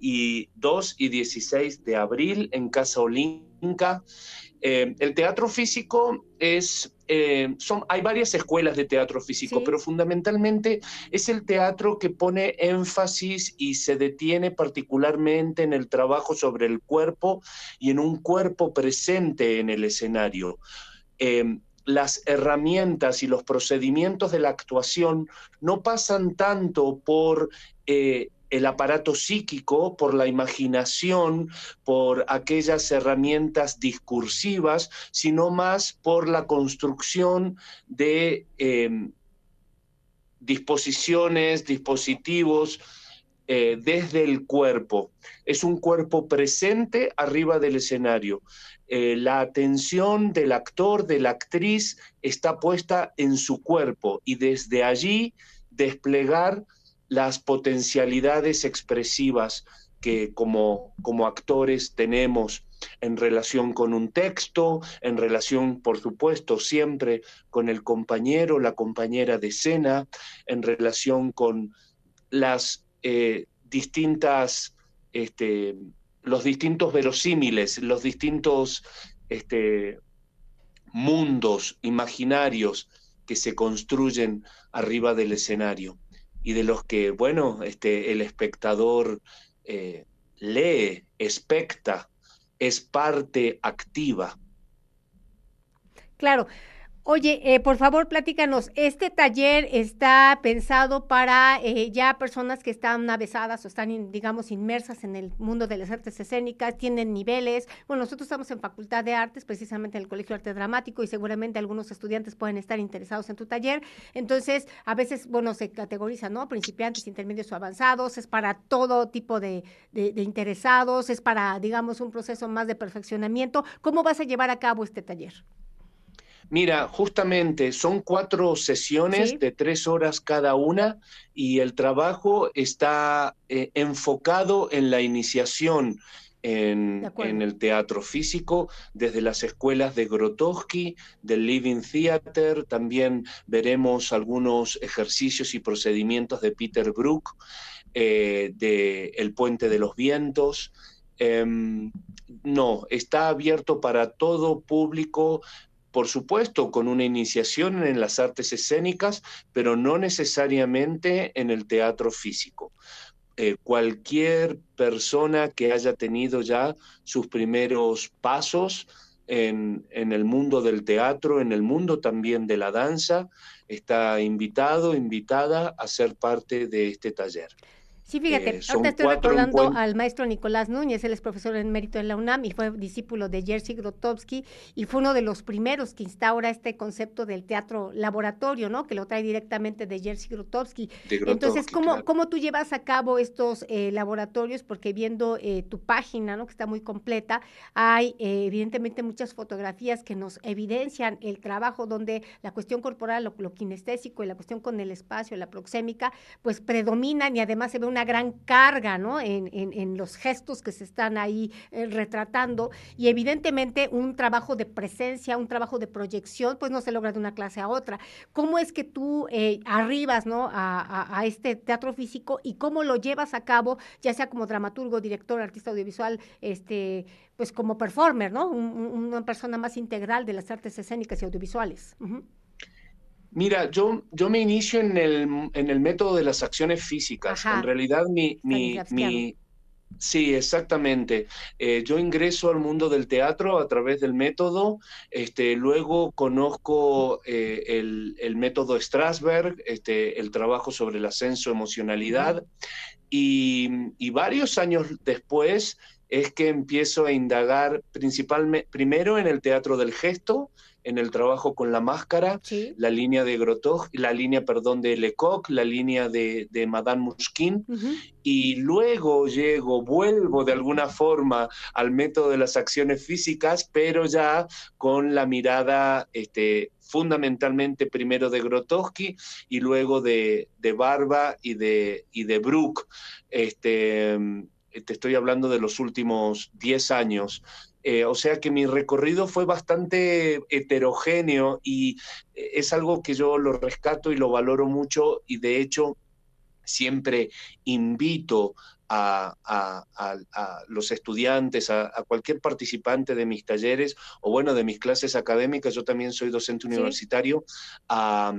y 2 y 16 de abril en Casa Olinca. Eh, el teatro físico es, eh, son, hay varias escuelas de teatro físico, pero fundamentalmente es el teatro que pone énfasis y se detiene particularmente en el trabajo sobre el cuerpo y en un cuerpo presente en el escenario. Eh, las herramientas y los procedimientos de la actuación no pasan tanto por el aparato psíquico, por la imaginación, por aquellas herramientas discursivas, sino más por la construcción de em, disposiciones, dispositivos eh, desde el cuerpo. Es un cuerpo presente arriba del escenario. Eh, la atención del actor, de la actriz, está puesta en su cuerpo y desde allí desplegar las potencialidades expresivas que como, como actores tenemos en relación con un texto, en relación, por supuesto, siempre con el compañero, la compañera de escena, en relación con las eh, distintas, este, los distintos verosímiles, los distintos este, mundos imaginarios que se construyen arriba del escenario y de los que, bueno, este, el espectador eh, lee, expecta, es parte activa. Claro, Oye, eh, por favor, platícanos, ¿este taller está pensado para eh, ya personas que están avesadas o están, digamos, inmersas en el mundo de las artes escénicas, tienen niveles? Bueno, nosotros estamos en Facultad de Artes, precisamente en el Colegio de Arte Dramático, y seguramente algunos estudiantes pueden estar interesados en tu taller. Entonces, a veces, bueno, se categoriza, ¿no? Principiantes, intermedios o avanzados, es para todo tipo de, de interesados, es para, digamos, un proceso más de perfeccionamiento. ¿Cómo vas a llevar a cabo este taller? Mira, justamente son cuatro sesiones de tres horas cada una y el trabajo está eh, enfocado en la iniciación en, el teatro físico, desde las escuelas de Grotowski, del Living Theater, también veremos algunos ejercicios y procedimientos de Peter Brook, eh, de El Puente de los Vientos. Em, no, está abierto para todo público, por supuesto, con una iniciación en las artes escénicas, pero no necesariamente en el teatro físico. Eh, cualquier persona que haya tenido ya sus primeros pasos en, en, el mundo del teatro, en el mundo también de la danza, está invitado, invitada a ser parte de este taller. Sí, fíjate, eh, ahorita estoy recordando al maestro Nicolás Núñez, él es profesor en mérito en la UNAM y fue discípulo de Jerzy Grotowski y fue uno de los primeros que instaura este concepto del teatro laboratorio, ¿no? Que lo trae directamente de Jerzy Grotowski. Entonces, ¿cómo, ¿cómo tú llevas a cabo estos eh, laboratorios? Porque viendo eh, tu página, ¿no? Que está muy completa, hay evidentemente muchas fotografías que nos evidencian el trabajo donde la cuestión corporal, lo, lo kinestésico y la cuestión con el espacio, la proxémica, pues predominan y además se ve un una gran carga ¿no? en, en, los gestos que se están ahí eh, retratando y evidentemente un trabajo de presencia, un trabajo de proyección, pues no se logra de una clase a otra. ¿Cómo es que tú eh, arribas ¿no? a, a, este teatro físico y cómo lo llevas a cabo, ya sea como dramaturgo, director, artista audiovisual, este, pues como performer, ¿no? una persona más integral de las artes escénicas y audiovisuales? Mira, yo, yo me inicio en el, en el método de las acciones físicas. En realidad, mi, mi, mi, Sí, exactamente. Eh, yo ingreso al mundo del teatro a través del método, este, luego conozco eh, el, el, método Strasberg, este, el trabajo sobre el ascenso emocionalidad, y, y, varios años después es que empiezo a indagar principalmente, primero en el teatro del gesto, en el trabajo con la máscara, la línea de Grotov, la línea, perdón, de Lecoq, la línea de, Madame Mushkin, y luego llego, vuelvo de alguna forma al método de las acciones físicas, pero ya con la mirada este, fundamentalmente primero de Grotowski y luego de, Barba y de, y de Brook. Este, te estoy hablando de los últimos 10 años. Eh, o sea que mi recorrido fue bastante heterogéneo y eh, es algo que yo lo rescato y lo valoro mucho y de hecho siempre invito a, los estudiantes, a, cualquier participante de mis talleres o bueno, de mis clases académicas, yo también soy docente universitario, a,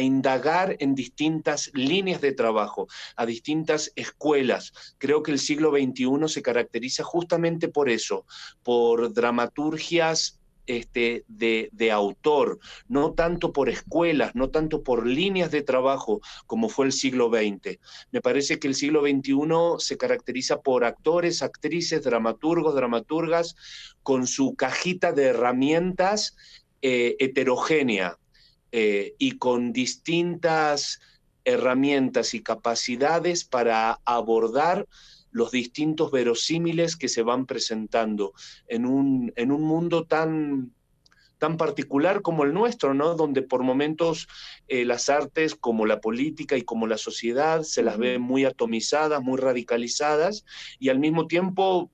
indagar en distintas líneas de trabajo, a distintas escuelas. Creo que el siglo XXI se caracteriza justamente por eso, por dramaturgias este, de, autor, no tanto por escuelas, no tanto por líneas de trabajo como fue el siglo XX. Me parece que el siglo XXI se caracteriza por actores, actrices, dramaturgos, dramaturgas, con su cajita de herramientas eh, heterogénea eh, y con distintas herramientas y capacidades para abordar los distintos verosímiles que se van presentando en un, en un mundo tan, tan particular como el nuestro, ¿no? Donde por momentos eh, las artes, como la política y como la sociedad, se las ve muy atomizadas, muy radicalizadas, y al mismo tiempo,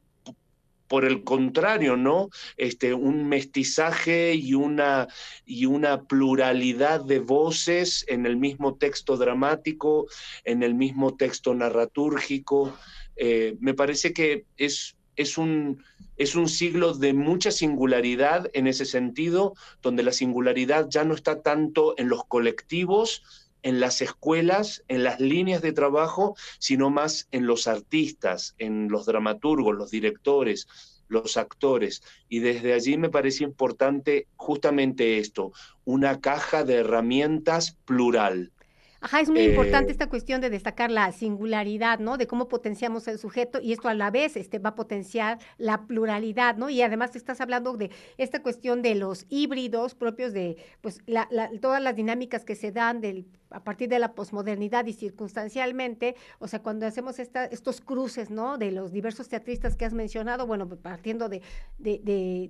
por el contrario, ¿no? Este, un mestizaje y una, y una pluralidad de voces en el mismo texto dramático, en el mismo texto narratúrgico. Eh, me parece que es, es, un, es un siglo de mucha singularidad en ese sentido, donde la singularidad ya no está tanto en los colectivos, en las escuelas, en las líneas de trabajo, sino más en los artistas, en los dramaturgos, los directores, los actores. Y desde allí me parece importante justamente esto, una caja de herramientas plural. Ajá, es muy importante eh, esta cuestión de destacar la singularidad, ¿no? De cómo potenciamos el sujeto y esto a la vez este, va a potenciar la pluralidad, ¿no? Y además estás hablando de esta cuestión de los híbridos propios de, pues, la, todas las dinámicas que se dan del a partir de la posmodernidad y circunstancialmente, o sea, cuando hacemos esta, estos cruces, ¿no? De los diversos teatristas que has mencionado, bueno, partiendo de, de,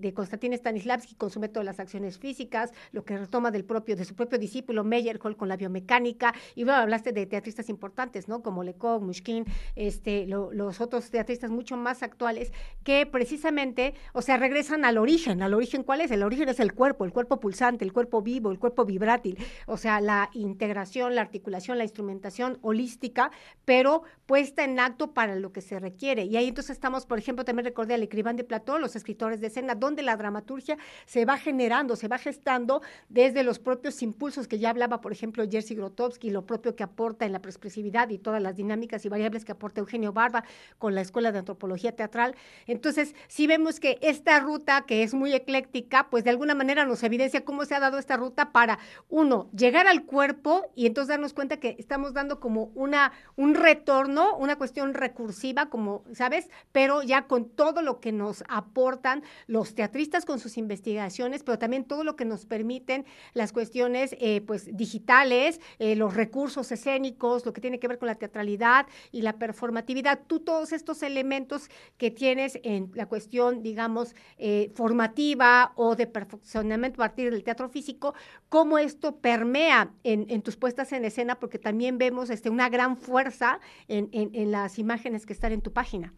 de, Stanislavski con su método de las acciones físicas, lo que retoma del propio, de su propio discípulo Meyerhold con la biomecánica, y bueno, hablaste de teatristas importantes, ¿no? Como Lecoq, Mushkin, este, los otros teatristas mucho más actuales, que precisamente, o sea, regresan al origen, al origen, ¿cuál es? El origen es el cuerpo, el cuerpo pulsante, el cuerpo vivo, el cuerpo vibrátil, o sea, la integración la articulación, la instrumentación holística, pero puesta en acto para lo que se requiere. Y ahí entonces estamos, por ejemplo, también recordé al Escribán de Platón, los escritores de escena, donde la dramaturgia se va generando, se va gestando desde los propios impulsos que ya hablaba, por ejemplo, Jerzy Grotowski, lo propio que aporta en la expresividad y todas las dinámicas y variables que aporta Eugenio Barba con la Escuela de Antropología Teatral. Entonces, si vemos que esta ruta, que es muy ecléctica, pues de alguna manera nos evidencia cómo se ha dado esta ruta para, uno, llegar al cuerpo y entonces darnos cuenta que estamos dando como una, un retorno, una cuestión recursiva, como, ¿sabes? Pero ya con todo lo que nos aportan los teatristas con sus investigaciones, pero también todo lo que nos permiten las cuestiones, eh, pues, digitales, eh, los recursos escénicos, lo que tiene que ver con la teatralidad y la performatividad. Tú todos estos elementos que tienes en la cuestión, digamos, eh, formativa o de perfeccionamiento a partir del teatro físico, cómo esto permea en, tus puestas en escena, porque también vemos este, una gran fuerza en, las imágenes que están en tu página.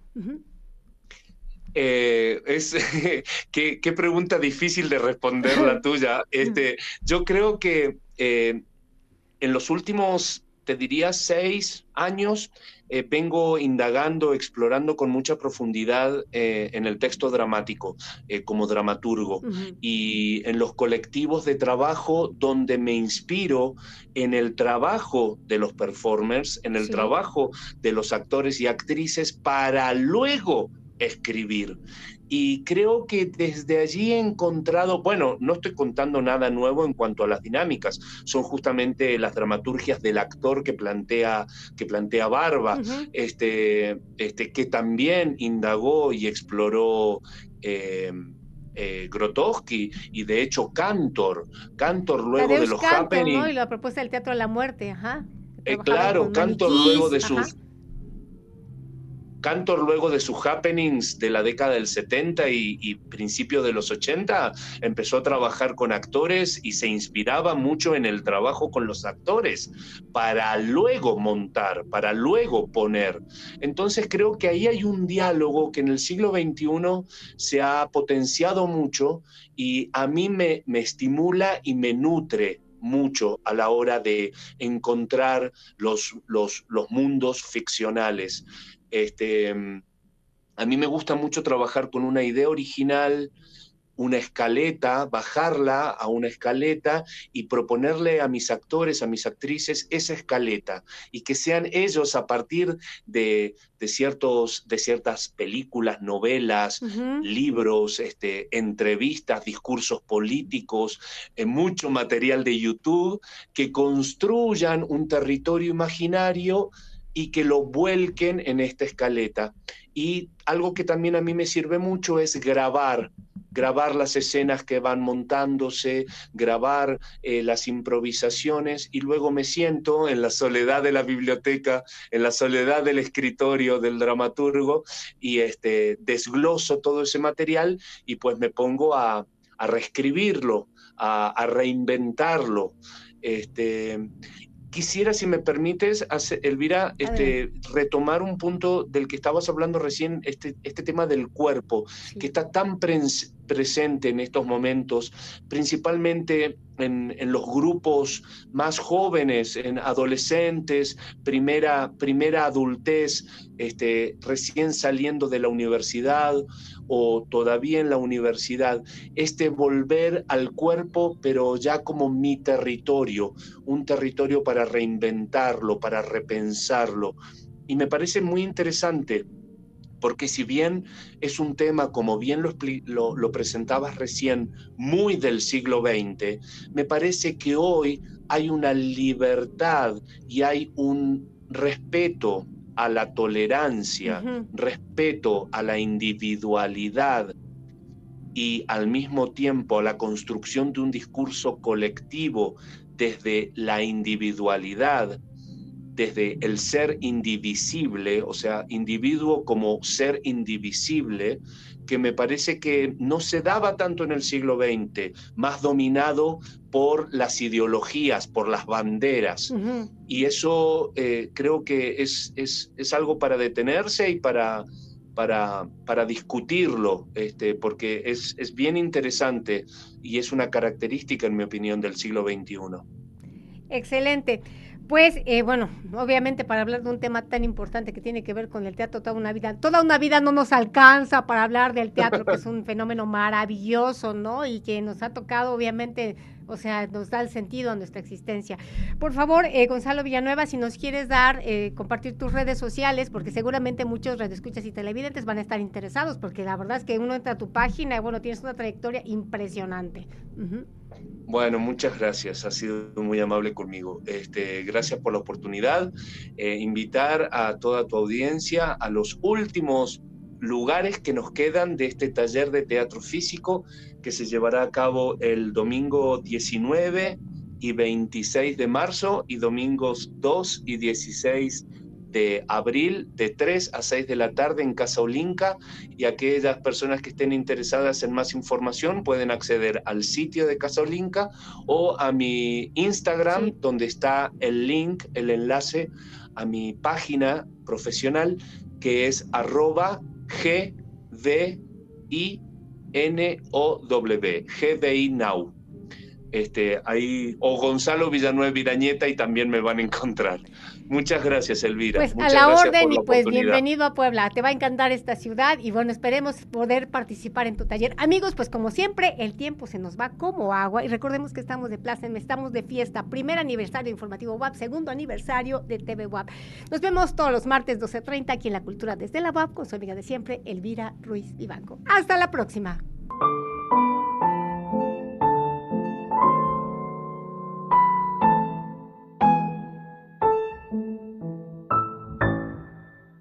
Eh, es qué, pregunta difícil de responder la tuya. Este, yo creo que eh, en los últimos, te diría, seis años, eh, vengo indagando, explorando con mucha profundidad eh, en el texto dramático eh, como dramaturgo. Y en los colectivos de trabajo donde me inspiro en el trabajo de los performers, en el trabajo de los actores y actrices para luego escribir. Y creo que desde allí he encontrado, bueno, no estoy contando nada nuevo en cuanto a las dinámicas, son justamente las dramaturgias del actor que plantea, que plantea Barba, este, este, que también indagó y exploró. Eh, eh, Grotowski y de hecho Cantor, Cantor luego de los happenings. Y la propuesta del teatro de la muerte, ajá. Eh, claro, Cantor luego de sus Cantor luego de sus happenings de la década del 70 y, principio de los 80 empezó a trabajar con actores y se inspiraba mucho en el trabajo con los actores para luego montar, para luego poner. Entonces creo que ahí hay un diálogo que en el siglo XXI se ha potenciado mucho y a mí me, me estimula y me nutre mucho a la hora de encontrar los, los, los mundos ficcionales. Este, a mí me gusta mucho trabajar con una idea original, una escaleta, bajarla a una escaleta y proponerle a mis actores, a mis actrices esa escaleta y que sean ellos a partir de, ciertos, de ciertas películas, novelas, libros, este, entrevistas, discursos políticos, eh, mucho material de YouTube, que construyan un territorio imaginario y que lo vuelquen en esta escaleta. Y algo que también a mí me sirve mucho es grabar, grabar las escenas que van montándose, grabar eh, las improvisaciones y luego me siento en la soledad de la biblioteca, en la soledad del escritorio del dramaturgo y este, desgloso todo ese material y pues me pongo a, reescribirlo, a, reinventarlo. Este, quisiera, si me permites, Elvira, este, retomar un punto del que estabas hablando recién, este, este tema del cuerpo, que está tan presente en estos momentos, principalmente en, los grupos más jóvenes, en adolescentes, primera, primera adultez, este, recién saliendo de la universidad o todavía en la universidad, este volver al cuerpo, pero ya como mi territorio, un territorio para reinventarlo, para repensarlo. Y me parece muy interesante porque si bien es un tema, como bien lo, lo, presentabas recién, muy del siglo XX, me parece que hoy hay una libertad y hay un respeto a la tolerancia, respeto a la individualidad y al mismo tiempo a la construcción de un discurso colectivo desde la individualidad desde el ser indivisible, o sea, individuo como ser indivisible, que me parece que no se daba tanto en el siglo XX, más dominado por las ideologías, por las banderas. Y eso eh, creo que es, es, es, algo para detenerse y para, para, para discutirlo, este, porque es, es bien interesante y es una característica, en mi opinión, del siglo XXI. Excelente. Pues, eh, bueno, obviamente para hablar de un tema tan importante que tiene que ver con el teatro toda una vida, toda una vida no nos alcanza para hablar del teatro, que es un fenómeno maravilloso, ¿no? Y que nos ha tocado, obviamente, o sea, nos da el sentido a nuestra existencia. Por favor, eh, Gonzalo Villanueva, si nos quieres dar, eh, compartir tus redes sociales, porque seguramente muchos radioescuchas y televidentes van a estar interesados, porque la verdad es que uno entra a tu página y bueno, tienes una trayectoria impresionante. Bueno, muchas gracias, ha sido muy amable conmigo. Este, gracias por la oportunidad. Eh, invitar a toda tu audiencia a los últimos lugares que nos quedan de este taller de teatro físico que se llevará a cabo el domingo 19 y 26 de marzo y domingos 2 y 16 de abril de 3 a 6 de la tarde en Casa Olinca y aquellas personas que estén interesadas en más información pueden acceder al sitio de Casa Olinca o a mi Instagram donde está el link, el enlace a mi página profesional que es arroba G-D-I-N-O-W, GDI Now. Este, ahí, o Gonzalo Villanueva Virañeta y también me van a encontrar. Muchas gracias, Elvira. Pues a la orden y pues bienvenido a Puebla. Te va a encantar esta ciudad y bueno, esperemos poder participar en tu taller. Amigos, pues como siempre, el tiempo se nos va como agua y recordemos que estamos de plaza, estamos de fiesta. Primer aniversario informativo WAP, segundo aniversario de TV WAP. Nos vemos todos los martes 12.30 aquí en La Cultura desde la WAP con su amiga de siempre, Elvira Ruiz Vivanco. Hasta la próxima.